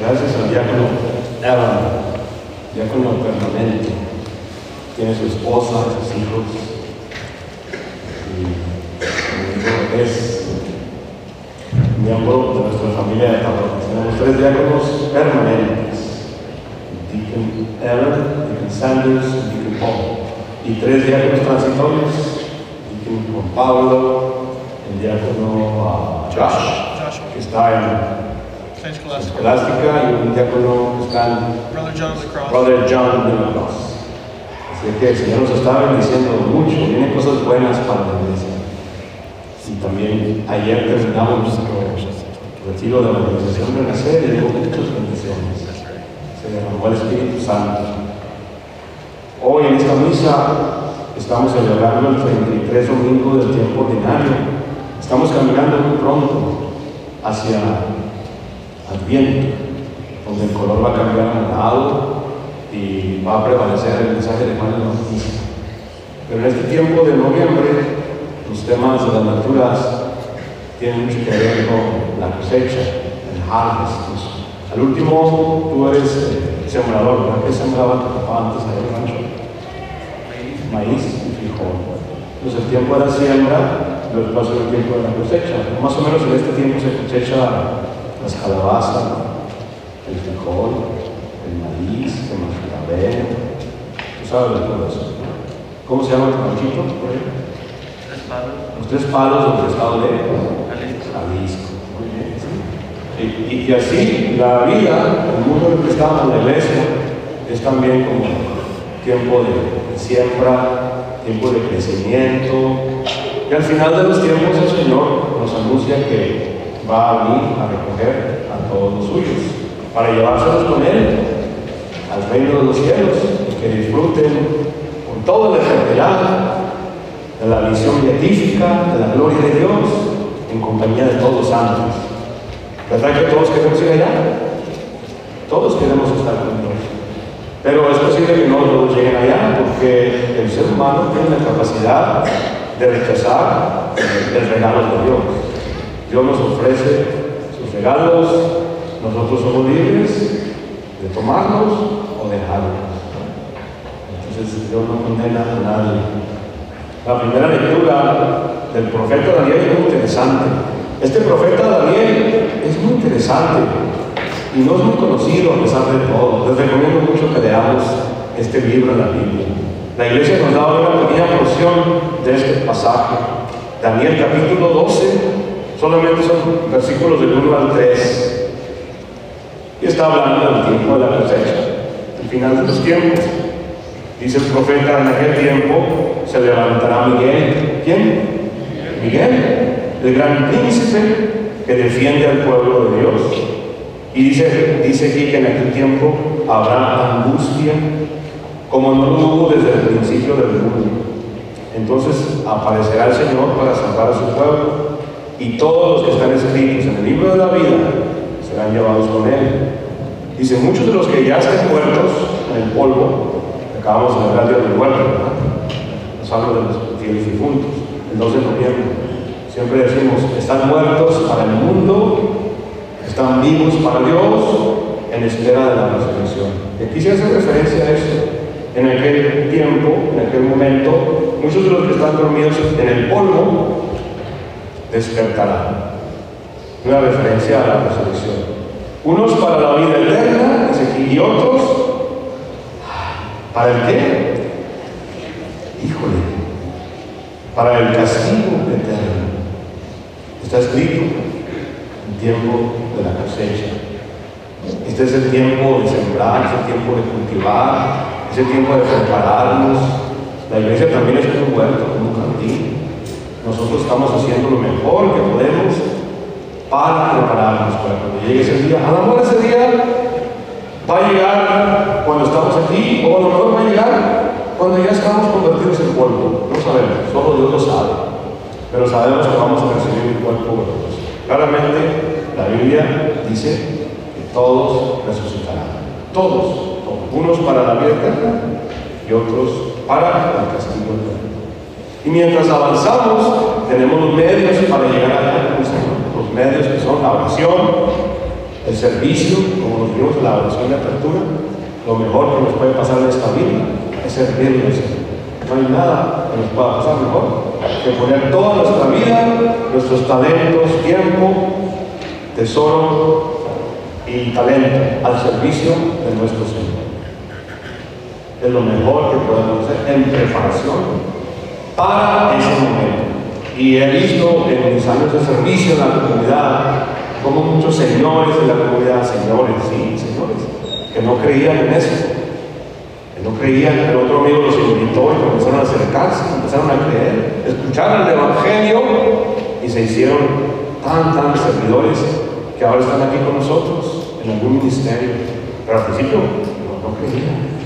Gracias al diácono Evan, diácono permanente. Tiene su esposa, sus hijos. Y es miembro de nuestra familia de parroquia. Tenemos tres diáconos permanentes. Deacon Evan, Deacon Sanders y Deacon Paul. Y tres diáconos transitorios. Deacon Juan Pablo, el diácono uh, Josh, que está en Saint y un diácono en Brother John Cross. Brother de la Cruz. Así que el Señor nos está bendiciendo mucho, vienen cosas buenas para la iglesia. Y también ayer terminamos nuestro retiro de evangelización de Renacer y hubo muchas bendiciones. Se derramó el Espíritu Santo. Hoy en esta misa estamos celebrando el 33 domingo del tiempo ordinario. Estamos caminando muy pronto hacia Adviento, donde el color va a cambiar a morado y va a prevalecer el mensaje de Juan el Bautista. Pero en este tiempo de noviembre, los temas de las lecturas tienen mucho que ver con la cosecha, el harvest. Pues, al último, tú eres eh, sembrador, ¿verdad? ¿Qué sembraba tu papá antes el rancho? Maíz y frijol. Entonces el tiempo de la siembra, pasó el tiempo de la cosecha. Más o menos en este tiempo se cosecha las calabazas, el frijol, el maíz, el mazorabel, tú sabes de todo eso. ¿Cómo se llama el ranchito? por ahí? Los tres palos del estado de Jalisco. Muy bien, sí. Y, así la vida, el mundo en el que estamos, la iglesia, es también como tiempo de, de siembra, tiempo de crecimiento. Y al final de los tiempos el Señor nos anuncia que va a venir a recoger a todos los suyos para llevárselos con Él al reino de los cielos y que disfruten con toda la eternidad de la visión beatífica, de la gloria de Dios, en compañía de todos los santos. ¿Verdad que todos queremos ir allá? Todos queremos estar con Dios. Pero es posible que no todos lleguen allá porque el ser humano tiene la capacidad de rechazar el regalo de Dios. Dios nos ofrece sus regalos, nosotros somos libres de tomarlos o dejarlos. Entonces Dios no condena a nadie. La primera lectura del profeta Daniel es muy interesante. Este profeta Daniel es muy interesante y no es muy conocido a pesar de todo. Les recomiendo mucho que leamos este libro en la Biblia. La iglesia nos da una pequeña porción de este pasaje. Daniel capítulo 12, solamente son versículos del 1 al 3. Y está hablando del tiempo de la cosecha, el final de los tiempos. Dice el profeta, en aquel tiempo se levantará Miguel. ¿Quién? Miguel, el gran príncipe que defiende al pueblo de Dios. Y dice, dice aquí que en aquel tiempo habrá angustia, como no lo hubo desde el principio del mundo. Entonces aparecerá el Señor para salvar a su pueblo, y todos los que están escritos en el libro de la vida serán llevados con él. Dice, muchos de los que ya estén muertos en el polvo, acabamos de hablar del muerto, ¿verdad? Nos habla de los fieles difuntos, el 2 de noviembre. Siempre decimos, están muertos para el mundo, están vivos para Dios, en espera de la resurrección. Y aquí se hace referencia a eso. En aquel tiempo, en aquel momento, muchos de los que están dormidos en el polvo despertarán. Una referencia a la resurrección. Unos para la vida eterna, y otros, ¿para el qué? Híjole, para el castigo eterno. Está escrito, el tiempo de la cosecha. Este es el tiempo de sembrar, es el tiempo de cultivar, es el tiempo de prepararnos. La iglesia también es un huerto, como. Nosotros estamos haciendo lo mejor que podemos para prepararnos para cuando llegue ese día. A lo mejor ese día va a llegar cuando estamos aquí, o a lo mejor va a llegar cuando ya estamos convertidos en polvo. No sabemos, solo Dios lo sabe. Pero sabemos que vamos a recibir un cuerpo. Claramente, la Biblia dice que todos resucitarán. Todos, todos. Unos para la vida eterna y otros para el castigo eterno. Y mientras avanzamos, tenemos los medios para llegar allá con el Señor. Los medios que son la oración, el servicio, como nos vimos la oración de apertura, lo mejor que nos puede pasar en esta vida es Señor. No hay nada que nos pueda pasar mejor que poner toda nuestra vida, nuestros talentos, tiempo, tesoro y talento al servicio de nuestro Señor. Es lo mejor que podemos hacer en preparación para ese momento. Y he visto en mis años de servicio en la comunidad como muchos señores de la comunidad, señores, sí, señores, que no creían en eso, que no creían, el otro amigo los invitó y comenzaron a acercarse, empezaron a creer, escucharon el Evangelio y se hicieron tan, tan servidores que ahora están aquí con nosotros en algún ministerio. Pero al principio no, no creían.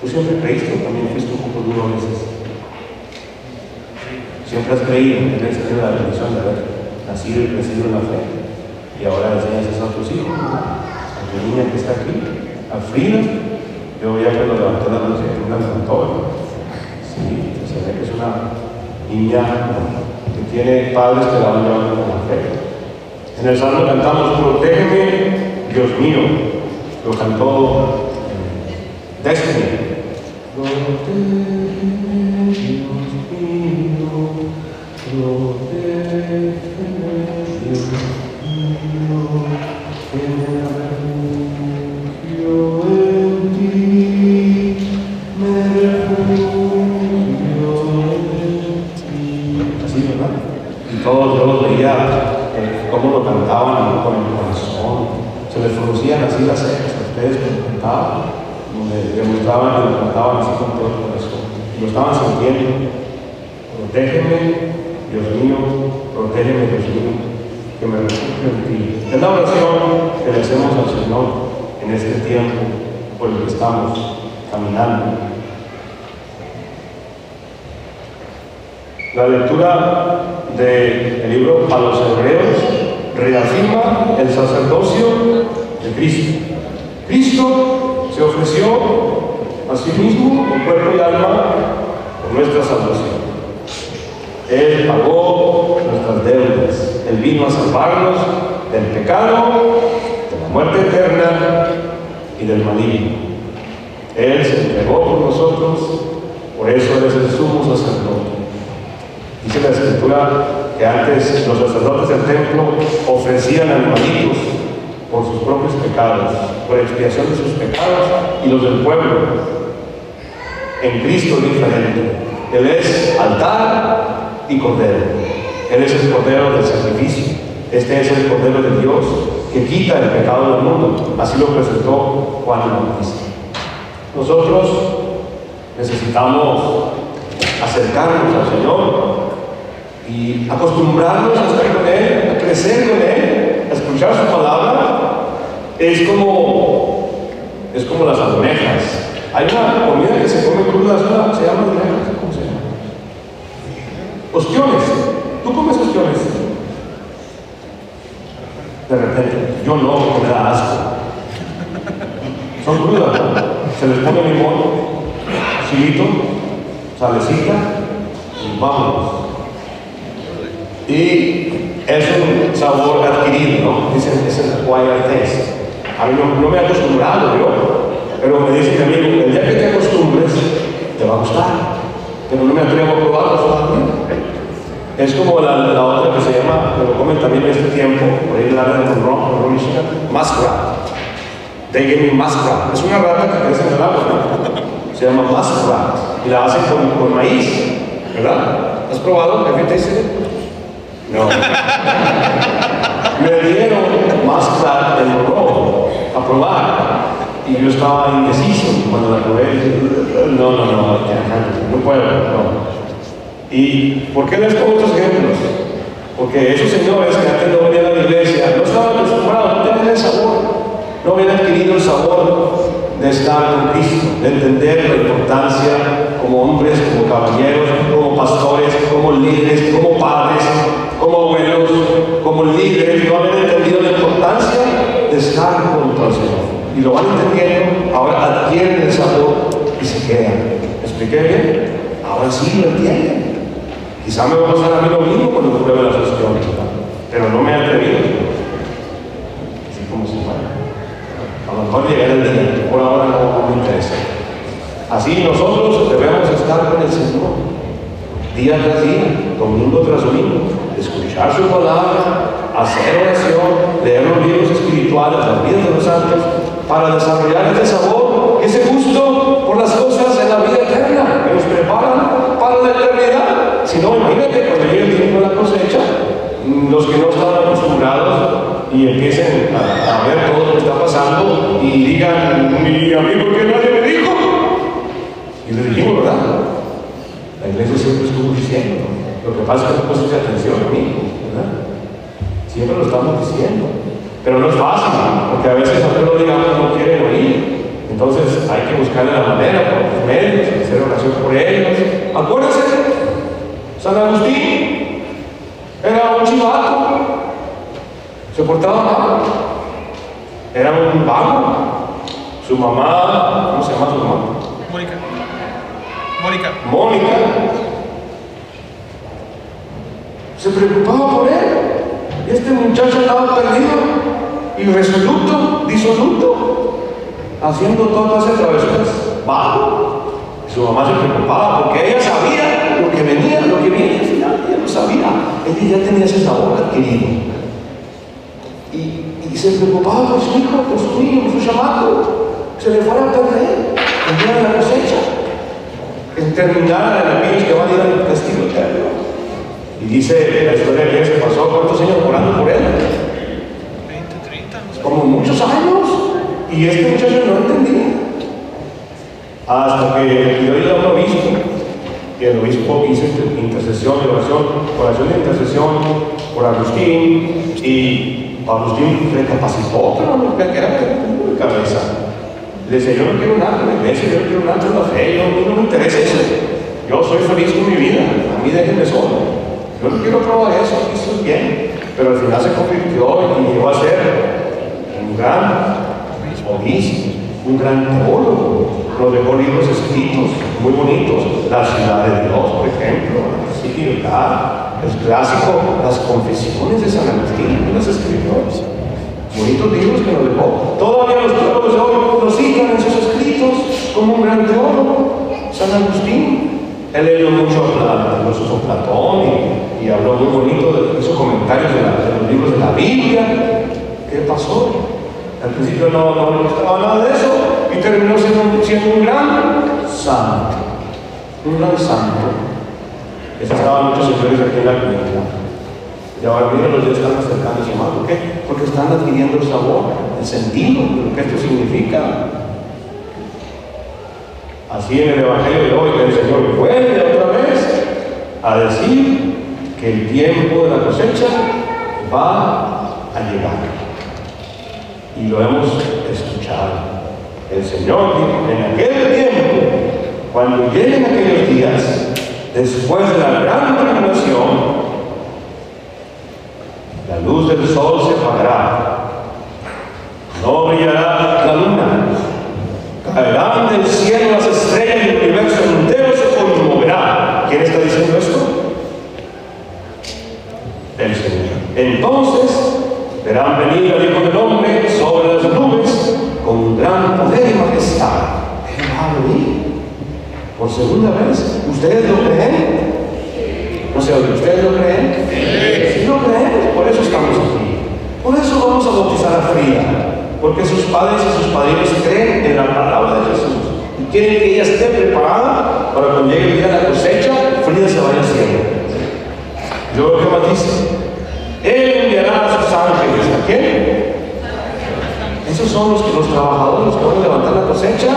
Tú siempre creíste, también fuiste un poco duro a veces. Siempre has creído, tienes tenido la bendición de haber nacido y crecido en la fe. Y ahora enseñas eso a tus hijos. A tu niña que está aquí, a Frida. Yo ya cuando levanté la se una levantó. Sí, se ve que es una niña que tiene padres que la van llevando con la fe. En el salmo cantamos, protégeme, Dios mío. Lo cantó eh, Destiny. Lo estaban sintiendo. Protégeme, Dios mío, protégeme, Dios mío, que me refugio en ti. Es la oración que le hacemos al Señor en este tiempo por el que estamos caminando. La lectura del libro a los hebreos reafirma el sacerdocio de Cristo. Cristo se ofreció a sí mismo con cuerpo y alma por nuestra salvación. Él pagó nuestras deudas. Él vino a salvarnos del pecado, de la muerte eterna y del maligno. Él se entregó por nosotros, por eso Él es el sumo sacerdote. Dice la escritura que antes los sacerdotes del templo ofrecían animalitos por sus propios pecados, por expiación de sus pecados y los del pueblo. En Cristo diferente. Él es altar y cordero. Él es el cordero del sacrificio. Este es el cordero de Dios que quita el pecado del mundo. Así lo presentó Juan el Bautista. Nosotros necesitamos acercarnos al Señor y acostumbrarnos a estar con Él, a crecer con Él, a escuchar su palabra, es como, es como las almejas. Hay una comida que se come cruda, se llama almejas, ¿cómo se llama? Ostiones. ¿Tú comes ostiones? De repente, yo no, me da asco. Son crudas, se les pone limón, chilito, salecita y vámonos. Y es un sabor adquirido, ¿no? El, es el acquired taste. A mí no, no, me he acostumbrado yo, pero me dice mí, el día que te acostumbres, te va a gustar. Pero no me atrevo a probarlo todavía. Es como la, la, otra que se llama, que lo comen también en este tiempo, por ahí la Monroe, Monroe, Michigan, muskrat. They gave me muskrat. Es una rata que crece en el agua. Se llama muskrat. Y la hacen con, con maíz, ¿verdad? ¿Has probado? ¿Qué te dice? No. Me dieron muskrat en Monroe a probar. Y yo estaba indeciso cuando la probé. No, no, no, no puedo. ¿Y por qué les pongo estos ejemplos? Porque esos señores que antes no venían a la iglesia no estaban acostumbrados, no tenían el sabor, no habían adquirido el sabor de estar con Cristo, de entender la importancia como hombres, como caballeros, como pastores, como líderes, como padres, como abuelos, como líderes, no habían entendido la importancia de estar junto al Señor. Y lo van entendiendo, ahora adquieren el sabor y se quedan. ¿Me expliqué bien? Ahora sí lo entienden. Quizá me va a pasar a mí lo mismo cuando pruebe las opciones, pero no me he atrevido. Así como si fuera. A lo mejor llegará el día, por ahora no, me interesa. Así nosotros debemos estar con el Señor, día tras día, domingo tras domingo, escuchar su palabra, hacer oración, leer los libros espirituales, las vidas de los santos, para desarrollar ese sabor, ese gusto por las cosas de la vida eterna que nos preparan para la eternidad. Si no, imagínate cuando llegue el tiempo de la cosecha, los que no están acostumbrados y empiecen a, ver todo lo que está pasando y digan, ¿y a mí por qué nadie me dijo? Y le dijimos, ¿verdad? La iglesia siempre estuvo diciendo, lo que pasa es que no pusiste atención a mí, ¿verdad? Siempre lo estamos diciendo. Pero no es fácil, porque a veces lo digamos no quieren oír. Entonces hay que buscarle la manera por los medios, hacer oración por ellos. Acuérdense, San Agustín era un chivato, se portaba mal, era un vago. Su mamá, ¿cómo se llama su mamá? Mónica. Mónica. Mónica. Se preocupaba por él. Este muchacho estaba perdido, irresoluto, disoluto, haciendo todas esas travesuras bajo. Su mamá se preocupaba porque ella sabía lo que venía, lo que venía al final, ella lo sabía. Ella ya tenía ese sabor adquirido. Y, y se preocupaba por su hijo, por su niño, por su chamaco. Se le fuera a perder el día de la cosecha. En terminar en aquellos que van a ir al castigo eterno. Y dice la historia que se pasó cuántos años orando por él. 20, 30, no sé. Como muchos años. Y este muchacho no entendía. Hasta que yo iba a un obispo. Y el obispo hizo intercesión y oración, oración de intercesión por Agustín. Y Agustín recapacitó, pero no que era de cabeza. Le decía, yo no quiero nada de iglesia, yo no quiero nada de la fe, yo, no me interesa eso. Yo soy feliz con mi vida, a mí déjenme solo. Yo no quiero probar eso, aquí estoy bien. Pero al final se convirtió y llegó a ser un gran obispo, un gran teólogo. Nos dejó libros escritos muy bonitos. La ciudad de Dios, por ejemplo, sí, el clásico, las confesiones de San Agustín, los escritores. Bonitos libros que nos dejó. Todavía los teólogos hoy nos citan en sus escritos como un gran teólogo, San Agustín. Él leyó mucho al filósofo Platón y, y, habló muy bonito, de, hizo comentarios de, los libros de la Biblia. ¿Qué pasó? Al principio no, no, estaba nada de eso y terminó siendo, un gran santo. Un gran santo. Estaban muchos señores aquí en la clínica. Y ahora mira, los días están acercándose más. ¿Por qué? Porque están adquiriendo el sabor, el sentido de lo que esto significa. Así en el Evangelio de hoy, el Señor vuelve otra vez a decir que el tiempo de la cosecha va a llegar. Y lo hemos escuchado. El Señor dijo en aquel tiempo, cuando lleguen aquellos días, después de la gran tribulación, la luz del sol se apagará, no brillará la luna, caerán del cielo las estrellas y el universo entero se conmoverá. ¿Quién está diciendo esto? El Señor. Entonces verán venir al Hijo del Hombre sobre las nubes con gran poder y majestad. Él va a venir por segunda vez. ¿Ustedes lo creen? No sé, ¿ustedes lo creen? Si lo creemos, por eso estamos aquí. Por eso vamos a bautizar a Frida porque sus padres y sus padrinos creen en la palabra de Jesús y quieren que ella esté preparada para cuando llegue el día de la cosecha, Frida se vaya al cielo. Yo que más dice, Él a sus ángeles, ¿a quién? Esos son los, los trabajadores que van a levantar la cosecha,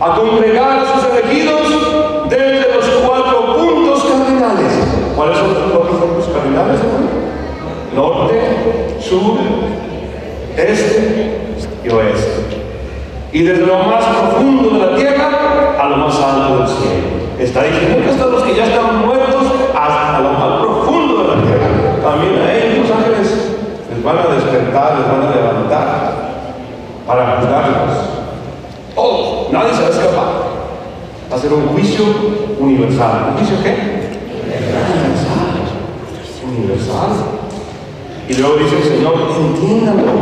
a congregar a sus elegidos desde los cuatro puntos cardinales. ¿Cuáles son los cuatro puntos cardinales? Norte, sur, este y oeste. Y desde lo más profundo de la tierra a lo más alto del cielo. Está diciendo que hasta los que ya están muertos hasta lo más les van a despertar, les van a levantar para juzgarlos. Todos, nadie se va a escapar. Va a ser un juicio universal. ¿Un juicio qué? Universal. Universal. Y luego dice el Señor, entiéndanlo.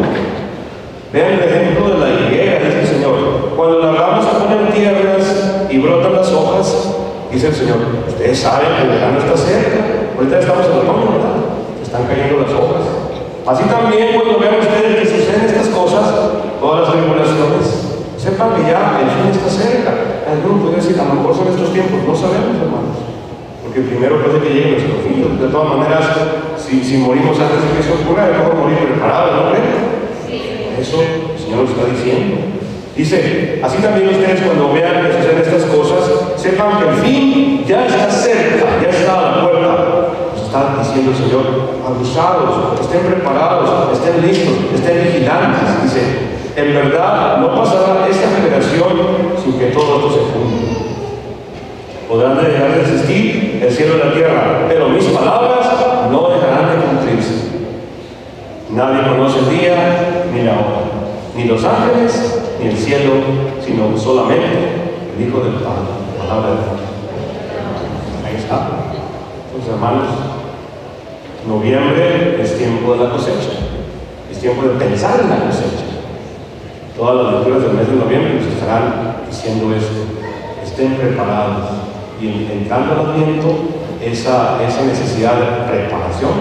Vean el ejemplo de la higuera, dice el Señor. Cuando la rama se pone en tierras y brotan las hojas, dice el Señor, ustedes saben que el verano está cerca. Ahorita estamos en otoño, ¿verdad? Están cayendo las hojas. Así también cuando vean ustedes que suceden estas cosas, todas las tribulaciones, sepan que ya el fin está cerca. Algunos puede decir, a lo mejor son estos tiempos, no sabemos, hermanos. Porque primero puede que llegue nuestro fin. De todas maneras, si, si morimos antes de que eso ocurra, es mejor morir preparados, ¿no creen? Eso el Señor lo está diciendo. Dice, así también ustedes cuando vean que suceden estas cosas, sepan que el fin ya está cerca, ya está a la puerta. Nos está diciendo el Señor, abusados, estén preparados, estén listos, estén vigilantes. Dice, en verdad no pasará esta generación sin que todo esto se cumpla. Podrán dejar de existir el cielo y la tierra, pero mis palabras no dejarán de cumplirse. Nadie conoce el día ni la hora, ni los ángeles ni el cielo, sino solamente el Hijo del Padre, la palabra de Dios. Ahí está. Entonces, hermanos, noviembre es tiempo de la cosecha, es tiempo de pensar en la cosecha. Todas las lecturas del mes de noviembre nos estarán diciendo esto. Estén preparados. Y entrando al Adviento, esa, esa necesidad de preparación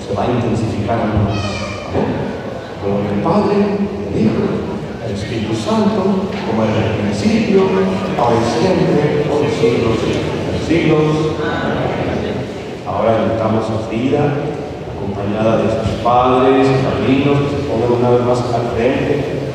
se va a intensificar aún más. Como el Padre, el Hijo, el Espíritu Santo, como en el principio, ahora y siempre, por los siglos de los siglos. Ahora invitamos a Frida, acompañada de sus padres, padrinos, que se pongan una vez más al frente